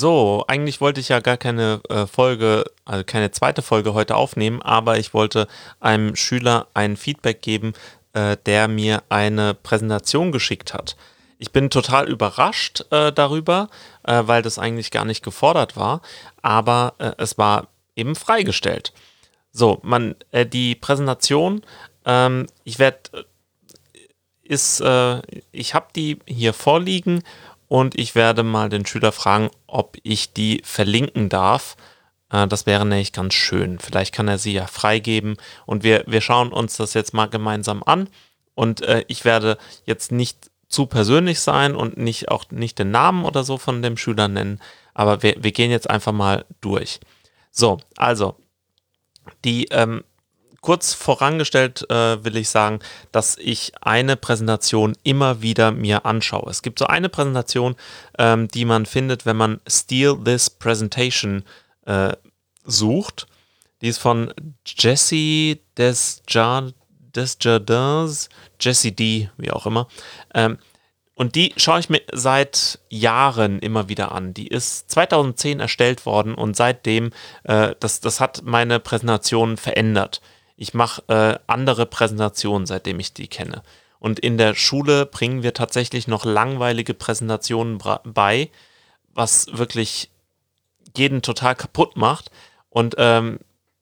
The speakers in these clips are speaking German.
So, eigentlich wollte ich ja gar keine äh, Folge, also keine zweite Folge heute aufnehmen, aber ich wollte einem Schüler ein Feedback geben, äh, der mir eine Präsentation geschickt hat. Ich bin total überrascht äh, darüber, äh, weil das eigentlich gar nicht gefordert war, aber äh, es war eben freigestellt. So, man, äh, die Präsentation, ähm, ich werde, ist, ich habe die hier vorliegen und ich werde mal den Schüler fragen, ob ich die verlinken darf. Äh, das wäre nämlich ganz schön. Vielleicht kann er sie ja freigeben und wir, wir schauen uns das jetzt mal gemeinsam an. Und äh, ich werde jetzt nicht zu persönlich sein und nicht auch nicht den Namen oder so von dem Schüler nennen, aber wir, wir gehen jetzt einfach mal durch. So, also die ähm, kurz vorangestellt äh, will ich sagen, dass ich eine Präsentation immer wieder mir anschaue. Es gibt so eine Präsentation, ähm, die man findet, wenn man Steal This Presentation äh, sucht. Die ist von Jesse Desjardins, Jesse D, wie auch immer. Ähm, und die schaue ich mir seit Jahren immer wieder an. Die ist 2010 erstellt worden und seitdem, äh, das, das hat meine Präsentation verändert ich mache äh, andere Präsentationen, seitdem ich die kenne. Und in der Schule bringen wir tatsächlich noch langweilige Präsentationen bei, was wirklich jeden total kaputt macht. Und ähm,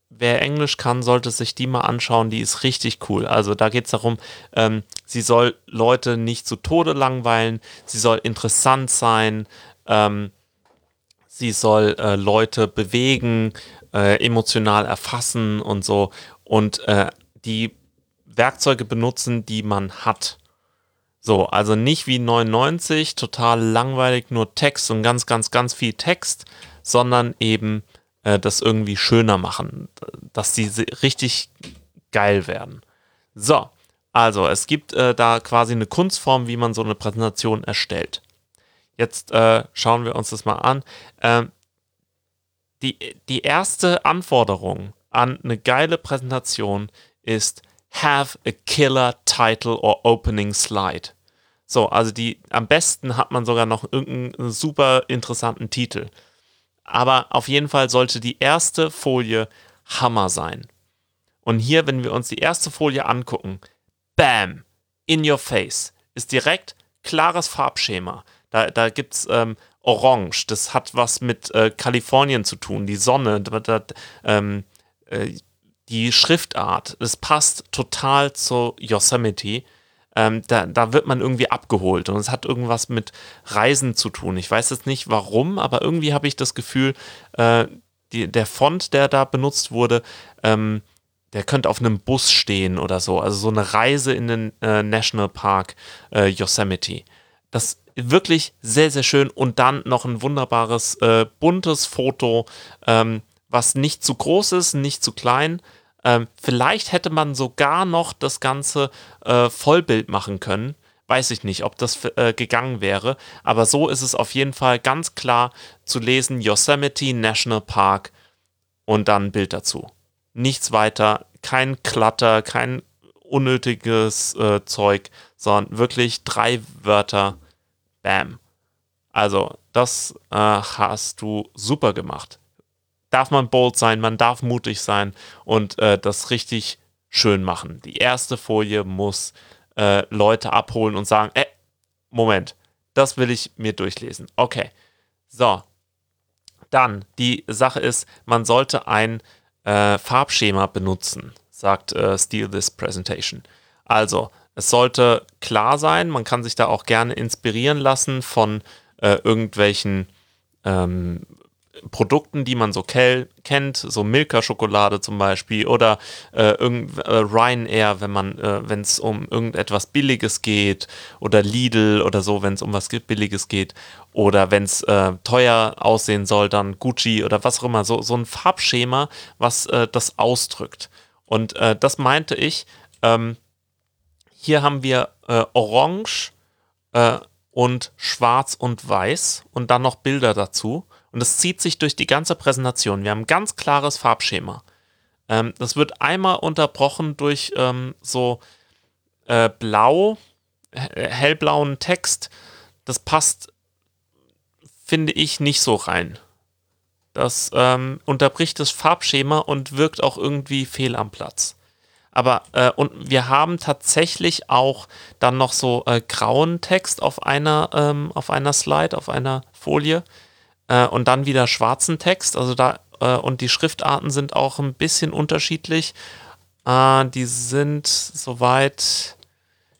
wer Englisch kann, sollte sich die mal anschauen. Die ist richtig cool. Also da geht es darum, ähm, sie soll Leute nicht zu Tode langweilen, sie soll interessant sein, ähm, sie soll äh, Leute bewegen, äh, emotional erfassen und so und äh, die Werkzeuge benutzen, die man hat. So, also nicht wie 99, total langweilig, nur Text und ganz, ganz, ganz viel Text, sondern eben äh, das irgendwie schöner machen, dass sie richtig geil werden. So, also es gibt äh, da quasi eine Kunstform, wie man so eine Präsentation erstellt. Jetzt äh, schauen wir uns das mal an. Ähm, die, die erste Anforderung an eine geile Präsentation ist have a killer title or opening slide. So, also die am besten hat man sogar noch irgendeinen super interessanten Titel. Aber auf jeden Fall sollte die erste Folie Hammer sein. Und hier, wenn wir uns die erste Folie angucken, bam, in your face, ist direkt klares Farbschema. Da, da gibt es ähm, Orange, das hat was mit äh, Kalifornien zu tun, die Sonne, da, da, ähm, äh, die Schriftart, es passt total zu Yosemite. Ähm, da, da wird man irgendwie abgeholt und es hat irgendwas mit Reisen zu tun. Ich weiß jetzt nicht warum, aber irgendwie habe ich das Gefühl, äh, die, der Font, der da benutzt wurde, ähm, der könnte auf einem Bus stehen oder so. Also so eine Reise in den äh, Nationalpark äh, Yosemite. Das wirklich sehr, sehr schön und dann noch ein wunderbares, äh, buntes Foto. Ähm, was nicht zu groß ist, nicht zu klein. Ähm, vielleicht hätte man sogar noch das Ganze äh, Vollbild machen können. Weiß ich nicht, ob das äh, gegangen wäre. Aber so ist es auf jeden Fall ganz klar zu lesen: Yosemite National Park und dann ein Bild dazu. Nichts weiter, kein Klatter, kein unnötiges äh, Zeug, sondern wirklich drei Wörter. Bam. Also, das äh, hast du super gemacht darf man bold sein, man darf mutig sein und äh, das richtig schön machen. Die erste Folie muss äh, Leute abholen und sagen, äh, Moment, das will ich mir durchlesen. Okay. So. Dann, die Sache ist, man sollte ein äh, Farbschema benutzen, sagt äh, Steal This Presentation. Also, es sollte klar sein, man kann sich da auch gerne inspirieren lassen von äh, irgendwelchen ähm, Produkten, die man so kennt, so Milka-Schokolade zum Beispiel oder äh, äh, Ryanair, wenn man, äh, wenn es um irgendetwas Billiges geht oder Lidl oder so, wenn es um was Billiges geht oder wenn es äh, teuer aussehen soll, dann Gucci oder was auch immer, so, so ein Farbschema, was äh, das ausdrückt. Und äh, das meinte ich, ähm, hier haben wir Orange und Schwarz und Weiß und dann noch Bilder dazu. Und das zieht sich durch die ganze Präsentation. Wir haben ein ganz klares Farbschema. Ähm, das wird einmal unterbrochen durch ähm, so äh, blau, hellblauen Text. Das passt finde ich nicht so rein. Das ähm, unterbricht das Farbschema und wirkt auch irgendwie fehl am Platz. Aber äh, und wir haben tatsächlich auch dann noch so äh, grauen Text auf einer, ähm, auf einer Slide, auf einer Folie äh, und dann wieder schwarzen Text. Also da äh, und die Schriftarten sind auch ein bisschen unterschiedlich. Äh, die sind soweit,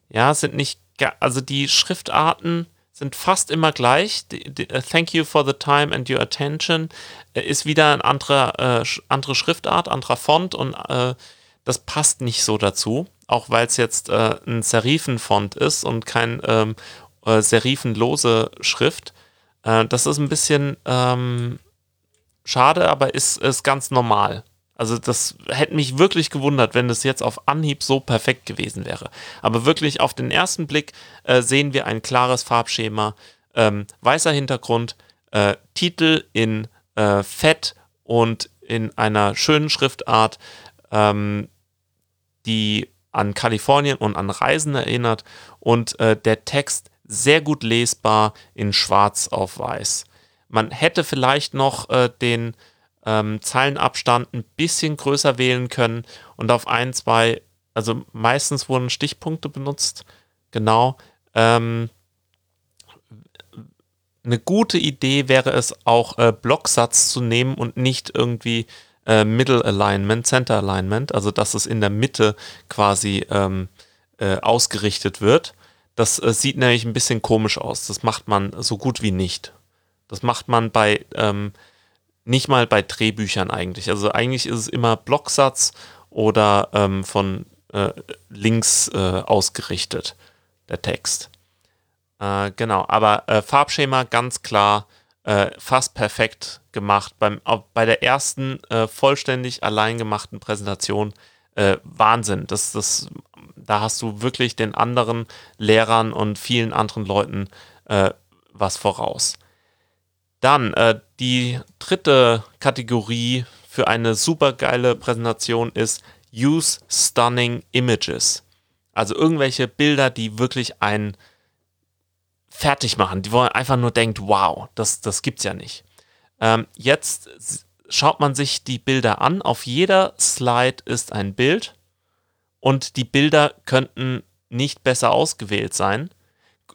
ja, sind nicht, also die Schriftarten sind fast immer gleich. Die, die, uh, thank you for the time and your attention uh, ist wieder eine andere, uh, andere Schriftart, anderer Font und das passt nicht so dazu. Auch weil es jetzt ein Serifenfont ist und kein ähm, serifenlose Schrift. Das ist ein bisschen ähm, schade, aber ist, ist ganz normal. Also das hätte mich wirklich gewundert, wenn das jetzt auf Anhieb so perfekt gewesen wäre. Aber wirklich auf den ersten Blick äh, sehen wir ein klares Farbschema, ähm, weißer Hintergrund, äh, Titel in äh, Fett und in einer schönen Schriftart, ähm, die an Kalifornien und an Reisen erinnert und äh, der Text sehr gut lesbar in Schwarz auf Weiß. Man hätte vielleicht noch äh, den ähm, Zeilenabstand ein bisschen größer wählen können und auf ein, zwei, also meistens wurden Stichpunkte benutzt, genau. Ähm, eine gute Idee wäre es auch, äh, Blocksatz zu nehmen und nicht irgendwie äh, Middle Alignment, Center Alignment, also dass es in der Mitte quasi ähm, äh, ausgerichtet wird. Das äh, sieht nämlich ein bisschen komisch aus. Das macht man so gut wie nicht. Das macht man bei ähm, nicht mal bei Drehbüchern eigentlich. Also eigentlich ist es immer Blocksatz oder ähm, von äh, links äh, ausgerichtet, der Text. Äh, genau, aber äh, Farbschema ganz klar, äh, fast perfekt gemacht. Beim, bei der ersten äh, vollständig allein gemachten Präsentation Wahnsinn. Das, das, da hast du wirklich den anderen Lehrern und vielen anderen Leuten was voraus. Dann äh, die dritte Kategorie für eine super geile Präsentation ist Use Stunning Images. Also irgendwelche Bilder, die wirklich einen fertig machen, die wollen einfach nur denkt, wow, das, das gibt's ja nicht. Ähm, jetzt schaut man sich die Bilder an. Auf jeder Slide ist ein Bild und die Bilder könnten nicht besser ausgewählt sein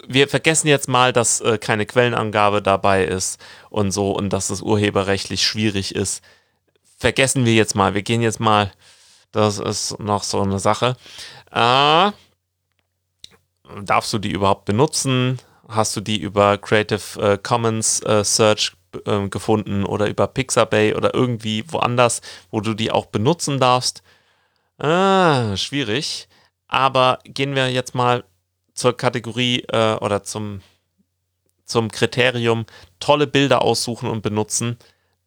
wir vergessen jetzt mal, dass äh, keine Quellenangabe dabei ist und so und dass es urheberrechtlich schwierig ist. Vergessen wir jetzt mal. Wir gehen jetzt mal. Das ist noch so eine Sache. Äh, darfst du die überhaupt benutzen? Hast du die über Creative äh, Commons äh, Search ähm, gefunden oder über Pixabay oder irgendwie woanders, wo du die auch benutzen darfst? Ah, schwierig. Aber gehen wir jetzt mal zur Kategorie äh, oder zum, zum Kriterium tolle Bilder aussuchen und benutzen.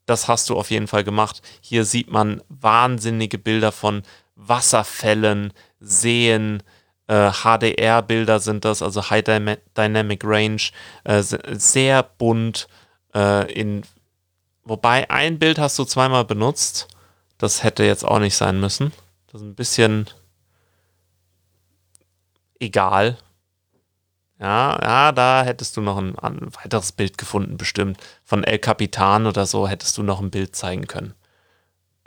Das hast du auf jeden Fall gemacht. Hier sieht man wahnsinnige Bilder von Wasserfällen, Seen, äh, HDR-Bilder sind das, also High Dynamic Range, äh, sehr bunt. Äh, in, wobei ein Bild hast du zweimal benutzt. Das hätte jetzt auch nicht sein müssen. Das ist ein bisschen egal. Ja, ja, da hättest du noch ein, ein, weiteres Bild gefunden, bestimmt. Von El Capitan oder so hättest du noch ein Bild zeigen können.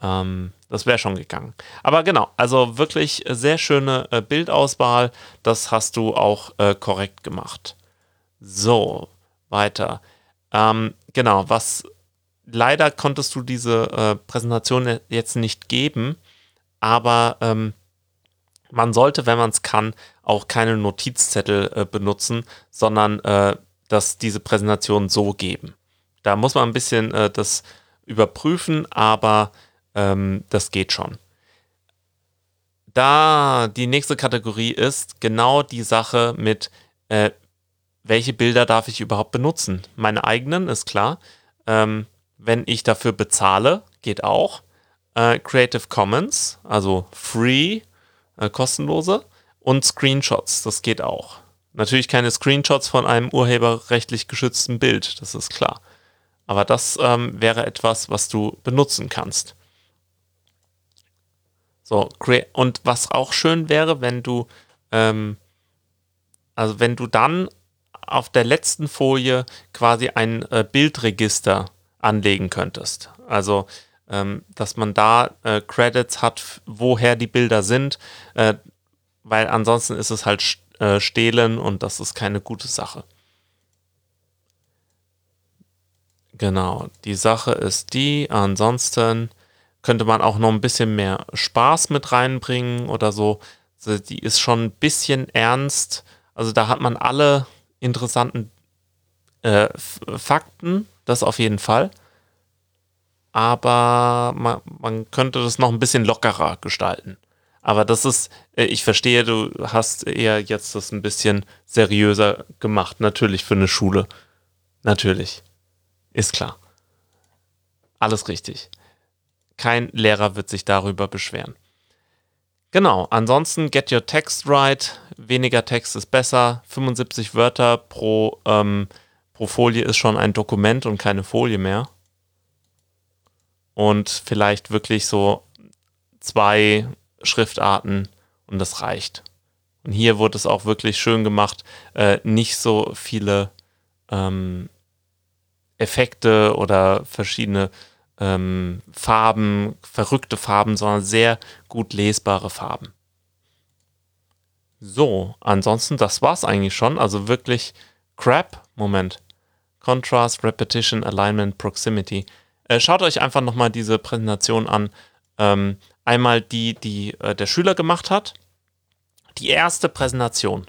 Ähm, das wäre schon gegangen. Aber genau, also wirklich sehr schöne äh, Bildauswahl. Das hast du auch äh, korrekt gemacht. So, weiter. Ähm, genau, was leider konntest du diese äh, Präsentation jetzt nicht geben, aber ähm, man sollte, wenn man es kann, auch keine Notizzettel äh, benutzen, sondern äh, dass diese Präsentation so geben. Da muss man ein bisschen äh, das überprüfen, aber ähm, das geht schon. Da die nächste Kategorie ist genau die Sache mit, äh, welche Bilder darf ich überhaupt benutzen? Meine eigenen, ist klar. Ähm, wenn ich dafür bezahle, geht auch. Äh, Creative Commons, also free äh, kostenlose. Und Screenshots, das geht auch. Natürlich keine Screenshots von einem urheberrechtlich geschützten Bild, das ist klar. Aber das ähm, wäre etwas, was du benutzen kannst. So, und was auch schön wäre, wenn du, ähm, also wenn du dann auf der letzten Folie quasi ein äh, Bildregister anlegen könntest. Also, ähm, dass man da äh, Credits hat, woher die Bilder sind, äh, weil ansonsten ist es halt äh, stehlen und das ist keine gute Sache. Genau, die Sache ist die, ansonsten könnte man auch noch ein bisschen mehr Spaß mit reinbringen oder so. Also die ist schon ein bisschen ernst. Also da hat man alle interessanten äh, Fakten, das auf jeden Fall. Aber man, man, könnte das noch ein bisschen lockerer gestalten. Aber das ist, äh, ich verstehe, du hast eher jetzt das ein bisschen seriöser gemacht. Natürlich für eine Schule. Natürlich. Ist klar. Alles richtig. Kein Lehrer wird sich darüber beschweren. Genau, ansonsten get your text right. Weniger Text ist besser. 75 Wörter pro, ähm, pro Folie ist schon ein Dokument und keine Folie mehr. Und vielleicht wirklich so zwei Schriftarten und das reicht. Und hier wurde es auch wirklich schön gemacht. Äh, nicht so viele ähm, Effekte oder verschiedene ähm, Farben, verrückte Farben, sondern sehr gut lesbare Farben. So, ansonsten, das war's eigentlich schon. Also wirklich Crap. Moment. Contrast, Repetition, Alignment, Proximity. Äh, schaut euch einfach nochmal diese Präsentation an. Ähm, einmal die, die äh, der Schüler gemacht hat. Die erste Präsentation.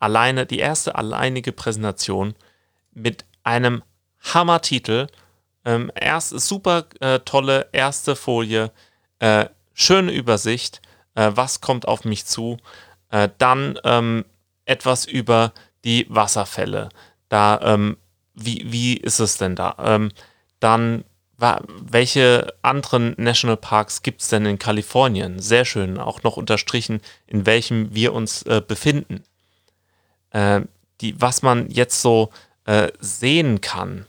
Alleine, die erste alleinige Präsentation mit einem Hammer-Titel. Ähm, erst super äh, tolle erste Folie, äh, schöne Übersicht, äh, was kommt auf mich zu. Dann ähm, etwas über die Wasserfälle. Da, ähm, wie, wie ist es denn da? Ähm, dann, welche anderen Nationalparks gibt es denn in Kalifornien? Sehr schön, auch noch unterstrichen, in welchem wir uns äh, befinden. Äh, die, was man jetzt so sehen kann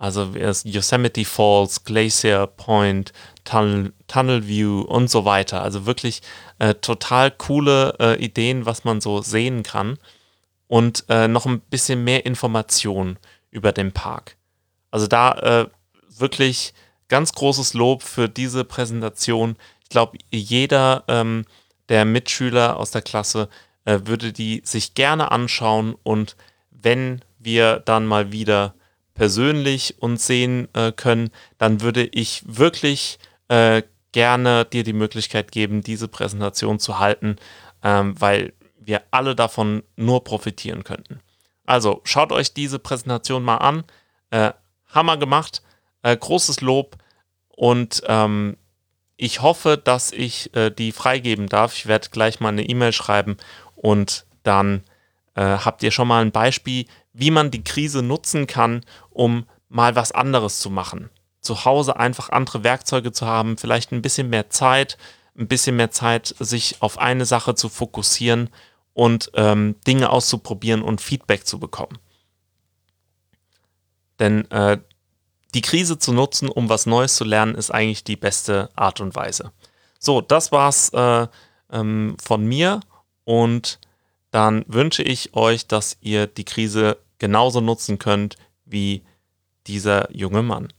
also Yosemite Falls, Glacier Point, Tunnel, Tunnel View und so weiter. Also wirklich äh, total coole äh, Ideen, was man so sehen kann. Und äh, noch ein bisschen mehr Information über den Park. Also da äh, wirklich ganz großes Lob für diese Präsentation. Ich glaube, jeder ähm, der Mitschüler aus der Klasse äh, würde die sich gerne anschauen und wenn wir dann mal wieder persönlich uns sehen äh, können, dann würde ich wirklich äh, gerne dir die Möglichkeit geben, diese Präsentation zu halten, ähm, weil wir alle davon nur profitieren könnten. Also schaut euch diese Präsentation mal an. Äh, Hammer gemacht, äh, großes Lob und ähm, ich hoffe, dass ich äh, die freigeben darf. Ich werde gleich mal eine E-Mail schreiben und dann äh, habt ihr schon mal ein Beispiel, wie man die Krise nutzen kann, um mal was anderes zu machen. Zu Hause einfach andere Werkzeuge zu haben, vielleicht ein bisschen mehr Zeit, ein bisschen mehr Zeit, sich auf eine Sache zu fokussieren und ähm, Dinge auszuprobieren und Feedback zu bekommen. Denn äh, die Krise zu nutzen, um was Neues zu lernen, ist eigentlich die beste Art und Weise. So, das war's äh, ähm, von mir und dann wünsche ich euch, dass ihr die Krise genauso nutzen könnt wie dieser junge Mann.